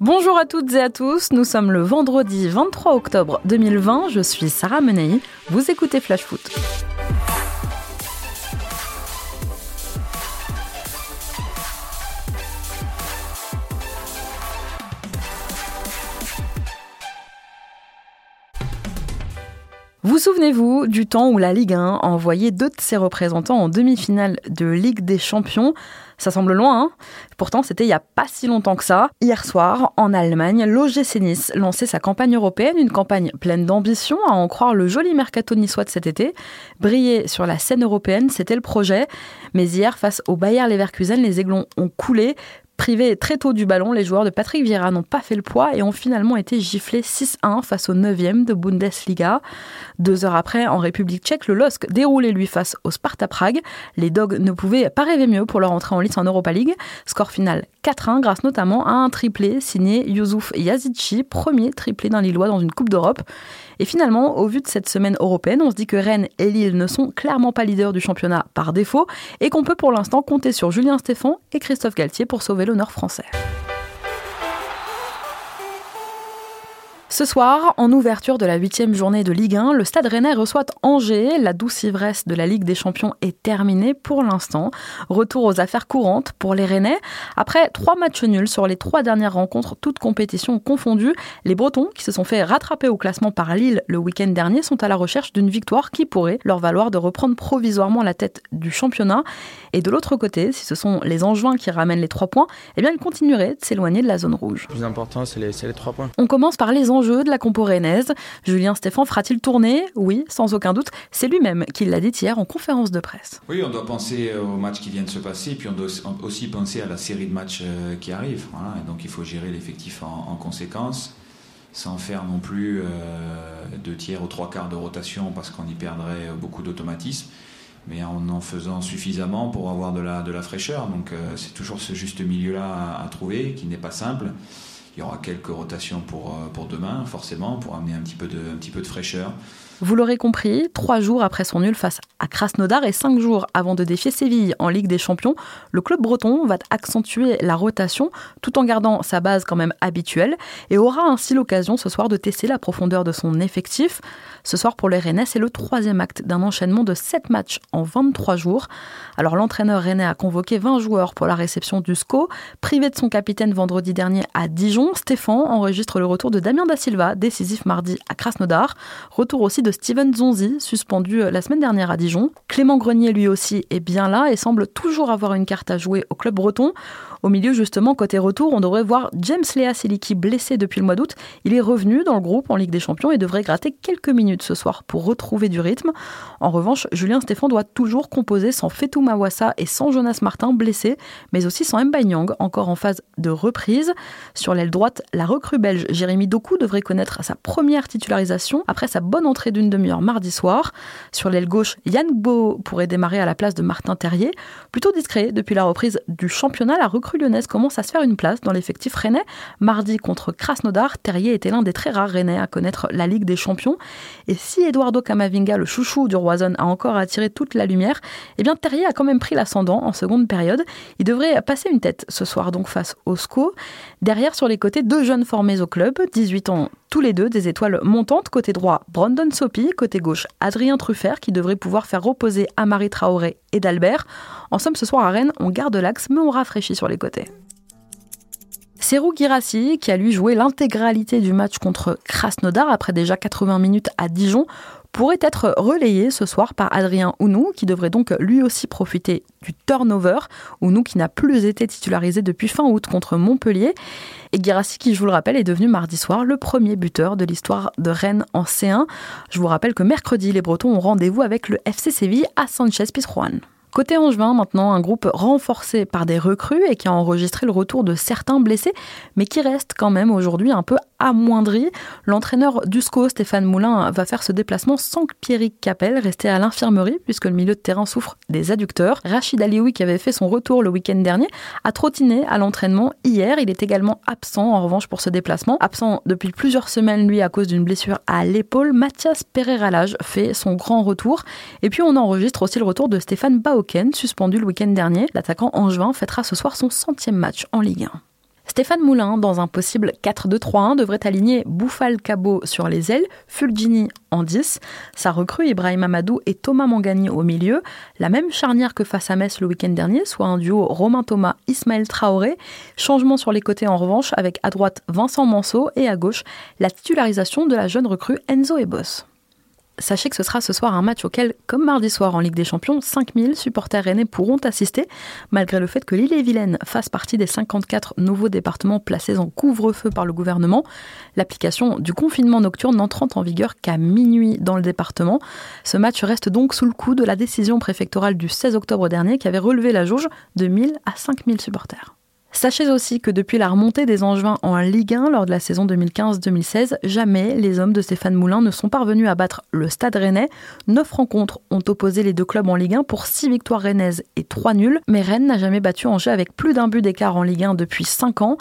Bonjour à toutes et à tous, nous sommes le vendredi 23 octobre 2020, je suis Sarah Menei, vous écoutez Flash Foot. Vous souvenez-vous du temps où la Ligue 1 a envoyé deux de ses représentants en demi-finale de Ligue des Champions? Ça semble loin, hein pourtant c'était il n'y a pas si longtemps que ça. Hier soir, en Allemagne, l'OGC Nice lançait sa campagne européenne, une campagne pleine d'ambition, à en croire le joli mercato niçois de cet été. Briller sur la scène européenne, c'était le projet. Mais hier, face au Bayer Leverkusen, les Aiglons ont coulé, Privés très tôt du ballon, les joueurs de Patrick Vieira n'ont pas fait le poids et ont finalement été giflés 6-1 face au 9e de Bundesliga. Deux heures après, en République tchèque, le LOSC déroulait lui face au Sparta Prague. Les Dogs ne pouvaient pas rêver mieux pour leur entrée en lice en Europa League. Score final 4-1 grâce notamment à un triplé signé Youssouf Yazici, premier triplé d'un Lillois dans une Coupe d'Europe. Et finalement, au vu de cette semaine européenne, on se dit que Rennes et Lille ne sont clairement pas leaders du championnat par défaut et qu'on peut pour l'instant compter sur Julien Stéphan et Christophe Galtier pour sauver l'honneur français. Ce soir, en ouverture de la huitième journée de Ligue 1, le Stade Rennais reçoit Angers. La douce ivresse de la Ligue des Champions est terminée pour l'instant. Retour aux affaires courantes pour les Rennais. Après trois matchs nuls sur les trois dernières rencontres, toutes compétitions confondues, les Bretons, qui se sont fait rattraper au classement par Lille le week-end dernier, sont à la recherche d'une victoire qui pourrait leur valoir de reprendre provisoirement la tête du championnat. Et de l'autre côté, si ce sont les Angevins qui ramènent les trois points, eh bien ils continueraient de s'éloigner de la zone rouge. Le plus important, c'est les, les trois points. On commence par les Angevins de la compo Julien Stéphan fera-t-il tourner? Oui, sans aucun doute. C'est lui-même qui l'a dit hier en conférence de presse. Oui, on doit penser au match qui vient de se passer, puis on doit aussi penser à la série de matchs euh, qui arrivent. donc il faut gérer l'effectif en, conséquence, sans faire non plus euh, deux tiers ou trois quarts de rotation parce qu'on y perdrait beaucoup d'automatisme mais en en faisant suffisamment pour avoir de la, fraîcheur. Donc euh, c'est toujours ce juste milieu-là à, trouver, qui n'est pas simple. Il y aura quelques rotations pour, euh, pour demain, forcément, pour amener un petit peu de, un petit peu de fraîcheur. Vous l'aurez compris, trois jours après son nul face à Krasnodar et cinq jours avant de défier Séville en Ligue des Champions, le club breton va accentuer la rotation tout en gardant sa base quand même habituelle et aura ainsi l'occasion ce soir de tester la profondeur de son effectif. Ce soir pour les Rennais, c'est le troisième acte d'un enchaînement de sept matchs en 23 jours. Alors l'entraîneur rennais a convoqué 20 joueurs pour la réception du SCO. Privé de son capitaine vendredi dernier à Dijon, Stéphane enregistre le retour de Damien Da Silva, décisif mardi à Krasnodar. Retour aussi de Steven Zonzi, suspendu euh, la semaine dernière à Dijon. Clément Grenier, lui aussi, est bien là et semble toujours avoir une carte à jouer au club breton. Au milieu, justement, côté retour, on devrait voir James Lea Siliki blessé depuis le mois d'août. Il est revenu dans le groupe en Ligue des Champions et devrait gratter quelques minutes ce soir pour retrouver du rythme. En revanche, Julien Stéphane doit toujours composer sans Fetou Mawassa et sans Jonas Martin blessé, mais aussi sans Mbanyang, encore en phase de reprise. Sur l'aile droite, la recrue belge Jérémy Doku devrait connaître sa première titularisation après sa bonne entrée d'une demi-heure mardi soir. Sur l'aile gauche, Yann Bo pourrait démarrer à la place de Martin Terrier. Plutôt discret depuis la reprise du championnat, la recrue lyonnaise commence à se faire une place dans l'effectif rennais. Mardi contre Krasnodar, Terrier était l'un des très rares rennais à connaître la Ligue des Champions. Et si Eduardo Camavinga, le chouchou du Roison, a encore attiré toute la lumière, eh bien Terrier a quand même pris l'ascendant en seconde période. Il devrait passer une tête ce soir donc face au SCO. Derrière, sur les côtés, deux jeunes formés au club, 18 ans tous les deux, des étoiles montantes. Côté droit, Brandon Sopi. Côté gauche, Adrien Truffert, qui devrait pouvoir faire reposer Amari Traoré et d'Albert. En somme, ce soir à Rennes, on garde l'axe, mais on rafraîchit sur les côtés. Serou Girassi, qui a lui joué l'intégralité du match contre Krasnodar après déjà 80 minutes à Dijon, pourrait être relayé ce soir par Adrien Ounou, qui devrait donc lui aussi profiter du turnover. Ounou qui n'a plus été titularisé depuis fin août contre Montpellier. Et Girassi, qui je vous le rappelle, est devenu mardi soir le premier buteur de l'histoire de Rennes en C1. Je vous rappelle que mercredi, les Bretons ont rendez-vous avec le FC Séville à Sanchez Pizjuan. Côté Angevin, maintenant, un groupe renforcé par des recrues et qui a enregistré le retour de certains blessés, mais qui reste quand même aujourd'hui un peu amoindri. L'entraîneur d'USCO, Stéphane Moulin, va faire ce déplacement sans Pierrick Capel, resté à l'infirmerie, puisque le milieu de terrain souffre des adducteurs. Rachid Alioui, qui avait fait son retour le week-end dernier, a trottiné à l'entraînement hier. Il est également absent, en revanche, pour ce déplacement. Absent depuis plusieurs semaines, lui, à cause d'une blessure à l'épaule. Mathias Pereira-Lage fait son grand retour. Et puis, on enregistre aussi le retour de Stéphane Bao suspendu le week-end dernier. L'attaquant angevin fêtera ce soir son centième match en Ligue 1. Stéphane Moulin, dans un possible 4-2-3-1, devrait aligner Bouffal Cabot sur les ailes, Fulgini en 10, sa recrue Ibrahim Amadou et Thomas Mangani au milieu, la même charnière que face à Metz le week-end dernier, soit un duo Romain Thomas, Ismaël Traoré. Changement sur les côtés en revanche, avec à droite Vincent Manceau et à gauche la titularisation de la jeune recrue Enzo Ebos. Sachez que ce sera ce soir un match auquel, comme mardi soir en Ligue des Champions, 5000 supporters rennais pourront assister, malgré le fait que l'île-et-Vilaine fasse partie des 54 nouveaux départements placés en couvre-feu par le gouvernement. L'application du confinement nocturne n'entrant en vigueur qu'à minuit dans le département. Ce match reste donc sous le coup de la décision préfectorale du 16 octobre dernier qui avait relevé la jauge de 1000 à 5000 supporters. Sachez aussi que depuis la remontée des Angevins en Ligue 1 lors de la saison 2015-2016, jamais les hommes de Stéphane Moulin ne sont parvenus à battre le Stade rennais. Neuf rencontres ont opposé les deux clubs en Ligue 1 pour six victoires rennaises et trois nuls, mais Rennes n'a jamais battu Angers avec plus d'un but d'écart en Ligue 1 depuis cinq ans.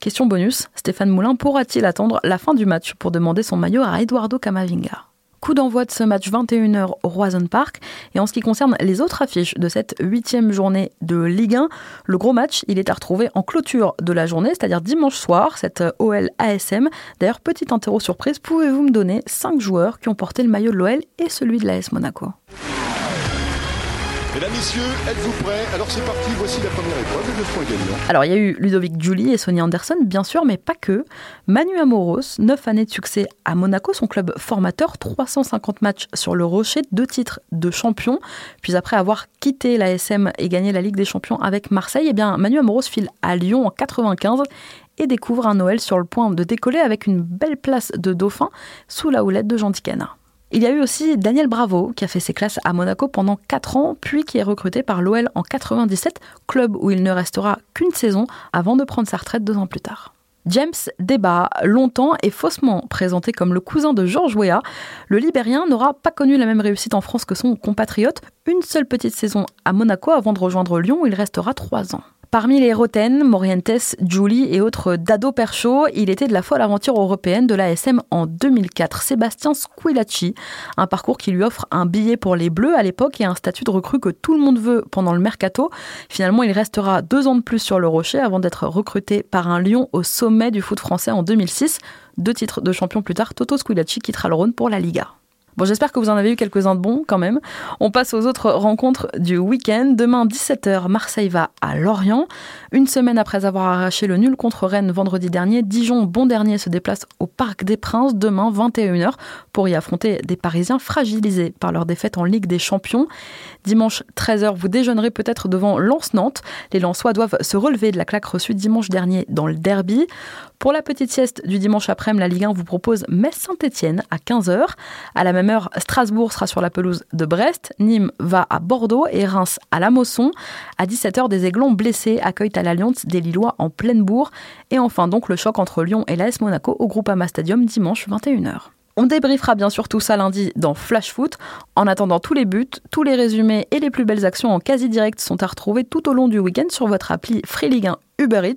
Question bonus, Stéphane Moulin pourra-t-il attendre la fin du match pour demander son maillot à Eduardo Camavinga? Coup d'envoi de ce match 21h au Roison Park. Et en ce qui concerne les autres affiches de cette huitième journée de Ligue 1, le gros match, il est à retrouver en clôture de la journée, c'est-à-dire dimanche soir, cette OL ASM. D'ailleurs, petite interro surprise, pouvez-vous me donner 5 joueurs qui ont porté le maillot de l'OL et celui de l'AS Monaco? Mesdames, Messieurs, êtes-vous prêts? Alors c'est parti, voici la première épreuve, le point gagnant. Alors il y a eu Ludovic Julie et Sonia Anderson, bien sûr, mais pas que. Manu Amoros, 9 années de succès à Monaco, son club formateur, 350 matchs sur le rocher, deux titres de champion. Puis après avoir quitté la SM et gagné la Ligue des Champions avec Marseille, eh bien Manu Amoros file à Lyon en 95 et découvre un Noël sur le point de décoller avec une belle place de dauphin sous la houlette de Jean Ticana. Il y a eu aussi Daniel Bravo, qui a fait ses classes à Monaco pendant 4 ans, puis qui est recruté par l'OL en 97, club où il ne restera qu'une saison avant de prendre sa retraite deux ans plus tard. James Deba, longtemps et faussement présenté comme le cousin de Georges Weah, le Libérien n'aura pas connu la même réussite en France que son compatriote. Une seule petite saison à Monaco avant de rejoindre Lyon où il restera trois ans. Parmi les Roten, Morientes, Julie et autres Dado Percho, il était de la folle aventure européenne de l'ASM en 2004. Sébastien Squilacci, un parcours qui lui offre un billet pour les Bleus à l'époque et un statut de recrue que tout le monde veut pendant le mercato. Finalement, il restera deux ans de plus sur le rocher avant d'être recruté par un Lyon au sommet du foot français en 2006. Deux titres de champion plus tard, Toto Squilacci quittera le Rhône pour la Liga. Bon, j'espère que vous en avez eu quelques-uns de bons quand même. On passe aux autres rencontres du week-end. Demain, 17h, Marseille va à Lorient. Une semaine après avoir arraché le nul contre Rennes vendredi dernier, Dijon, bon dernier, se déplace au Parc des Princes demain, 21h, pour y affronter des Parisiens fragilisés par leur défaite en Ligue des Champions. Dimanche, 13h, vous déjeunerez peut-être devant Lens-Nantes. Les Lensois doivent se relever de la claque reçue dimanche dernier dans le derby. Pour la petite sieste du dimanche après-midi, la Ligue 1 vous propose Metz-Saint-Etienne à 15h. À la même heure, Strasbourg sera sur la pelouse de Brest, Nîmes va à Bordeaux et Reims à la Mosson. À 17h, des Aiglons blessés accueillent à l'Alliance des Lillois en pleine bourre. Et enfin donc le choc entre Lyon et l'AS Monaco au Groupama Stadium dimanche 21h. On débriefera bien sûr tout ça lundi dans Flash Foot. En attendant, tous les buts, tous les résumés et les plus belles actions en quasi direct sont à retrouver tout au long du week-end sur votre appli Free Ligue 1 Uber.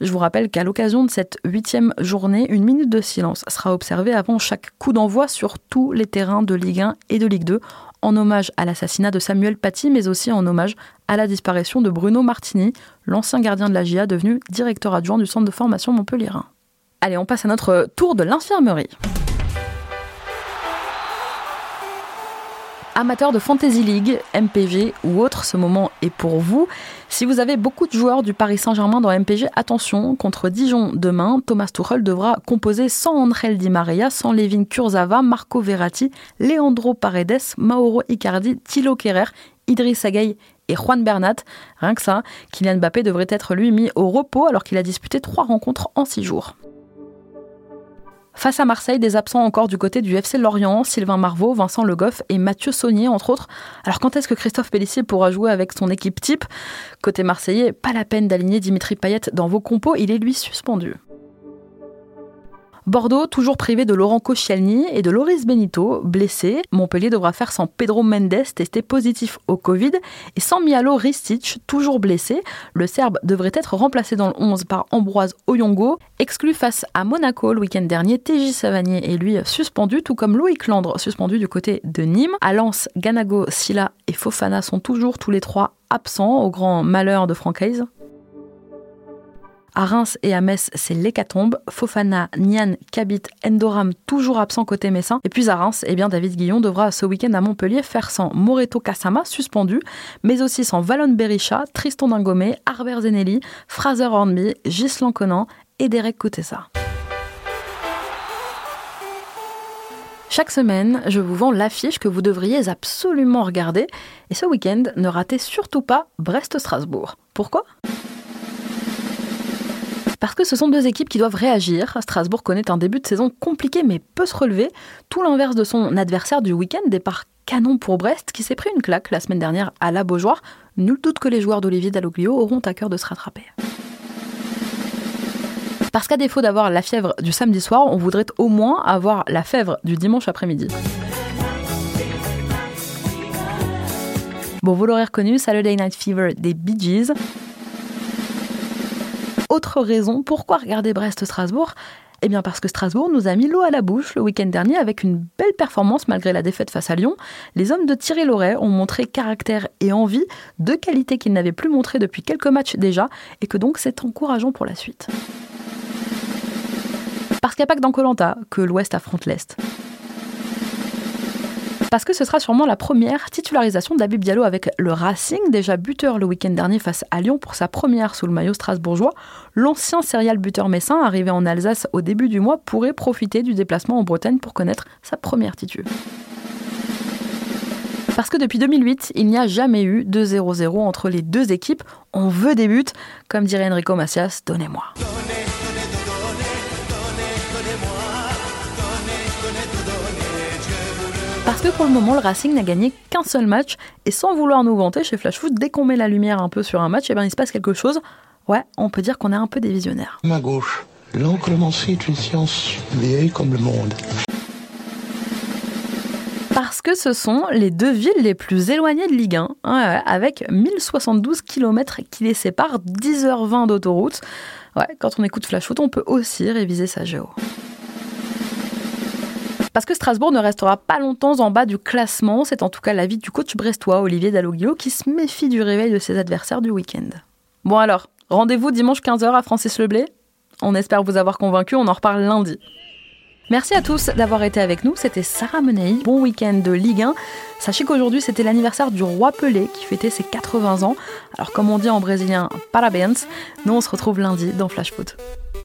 Je vous rappelle qu'à l'occasion de cette huitième journée, une minute de silence sera observée avant chaque coup d'envoi sur tous les terrains de Ligue 1 et de Ligue 2 en hommage à l'assassinat de Samuel Paty, mais aussi en hommage à la disparition de Bruno Martini, l'ancien gardien de la GIA devenu directeur adjoint du centre de formation Montpellierin. Allez, on passe à notre tour de l'infirmerie. Amateurs de Fantasy League, MPG ou autre, ce moment est pour vous. Si vous avez beaucoup de joueurs du Paris Saint-Germain dans MPG, attention, contre Dijon demain, Thomas Tuchel devra composer sans André Di Maria, sans Levin Kurzava, Marco Verratti, Leandro Paredes, Mauro Icardi, Thilo Kerrer, Idriss Gueye et Juan Bernat. Rien que ça, Kylian Mbappé devrait être lui mis au repos alors qu'il a disputé trois rencontres en six jours. Face à Marseille, des absents encore du côté du FC Lorient, Sylvain Marvaux, Vincent Le Goff et Mathieu Saunier, entre autres. Alors quand est-ce que Christophe Pellissier pourra jouer avec son équipe type? Côté marseillais, pas la peine d'aligner Dimitri Payet dans vos compos, il est lui suspendu. Bordeaux, toujours privé de Laurent Koscielny et de Loris Benito, blessé. Montpellier devra faire sans Pedro Mendes, testé positif au Covid, et sans Mialo Ristic, toujours blessé. Le Serbe devrait être remplacé dans le 11 par Ambroise Oyongo. Exclu face à Monaco le week-end dernier, TJ Savanier est lui suspendu, tout comme Loïc Landre, suspendu du côté de Nîmes. À Ganago, Silla et Fofana sont toujours tous les trois absents, au grand malheur de Francaise. À Reims et à Metz, c'est l'hécatombe. Fofana, Nian, Kabit, Endoram, toujours absents côté messin. Et puis à Reims, eh bien, David Guillon devra ce week-end à Montpellier faire sans Moreto Kasama, suspendu, mais aussi sans Valon Berisha, Tristan Dingomé, Arber Zenelli, Fraser Hornby, Gislan Conan et Derek Koutessa. Chaque semaine, je vous vends l'affiche que vous devriez absolument regarder. Et ce week-end, ne ratez surtout pas Brest-Strasbourg. Pourquoi? Parce que ce sont deux équipes qui doivent réagir. Strasbourg connaît un début de saison compliqué mais peut se relever, tout l'inverse de son adversaire du week-end, départ canon pour Brest qui s'est pris une claque la semaine dernière à la Beaujoire. Nul doute que les joueurs d'Olivier Dalloglio auront à cœur de se rattraper. Parce qu'à défaut d'avoir la fièvre du samedi soir, on voudrait au moins avoir la fièvre du dimanche après-midi. Bon, vous l'aurez reconnu, Saturday Night Fever des Bee Gees. Autre raison, pourquoi regarder Brest-Strasbourg eh bien parce que Strasbourg nous a mis l'eau à la bouche le week-end dernier avec une belle performance malgré la défaite face à Lyon. Les hommes de Thierry Loret ont montré caractère et envie, deux qualités qu'ils n'avaient plus montrées depuis quelques matchs déjà, et que donc c'est encourageant pour la suite. Parce qu'il n'y a dans Colanta que l'Ouest affronte l'Est. Parce que ce sera sûrement la première titularisation d'Abib Diallo avec le Racing, déjà buteur le week-end dernier face à Lyon pour sa première sous le maillot strasbourgeois. L'ancien serial buteur messin, arrivé en Alsace au début du mois, pourrait profiter du déplacement en Bretagne pour connaître sa première titu. Parce que depuis 2008, il n'y a jamais eu de 0-0 entre les deux équipes. On veut des buts, comme dirait Enrico Macias, donnez-moi. Parce que pour le moment, le Racing n'a gagné qu'un seul match. Et sans vouloir nous vanter, chez Flash Foot, dès qu'on met la lumière un peu sur un match, et eh ben, il se passe quelque chose. Ouais, on peut dire qu'on est un peu des visionnaires. Ma gauche, est une science vieille comme le monde. Parce que ce sont les deux villes les plus éloignées de Ligue 1, hein, avec 1072 km qui les séparent, 10h20 d'autoroute. Ouais, quand on écoute Flash Foot, on peut aussi réviser sa géo. Parce que Strasbourg ne restera pas longtemps en bas du classement, c'est en tout cas l'avis du coach brestois Olivier Dalloglio qui se méfie du réveil de ses adversaires du week-end. Bon alors, rendez-vous dimanche 15h à Francis Leblé On espère vous avoir convaincu, on en reparle lundi. Merci à tous d'avoir été avec nous, c'était Sarah Menei, bon week-end de Ligue 1. Sachez qu'aujourd'hui c'était l'anniversaire du roi Pelé qui fêtait ses 80 ans. Alors comme on dit en brésilien, parabéns, nous on se retrouve lundi dans Flash Foot.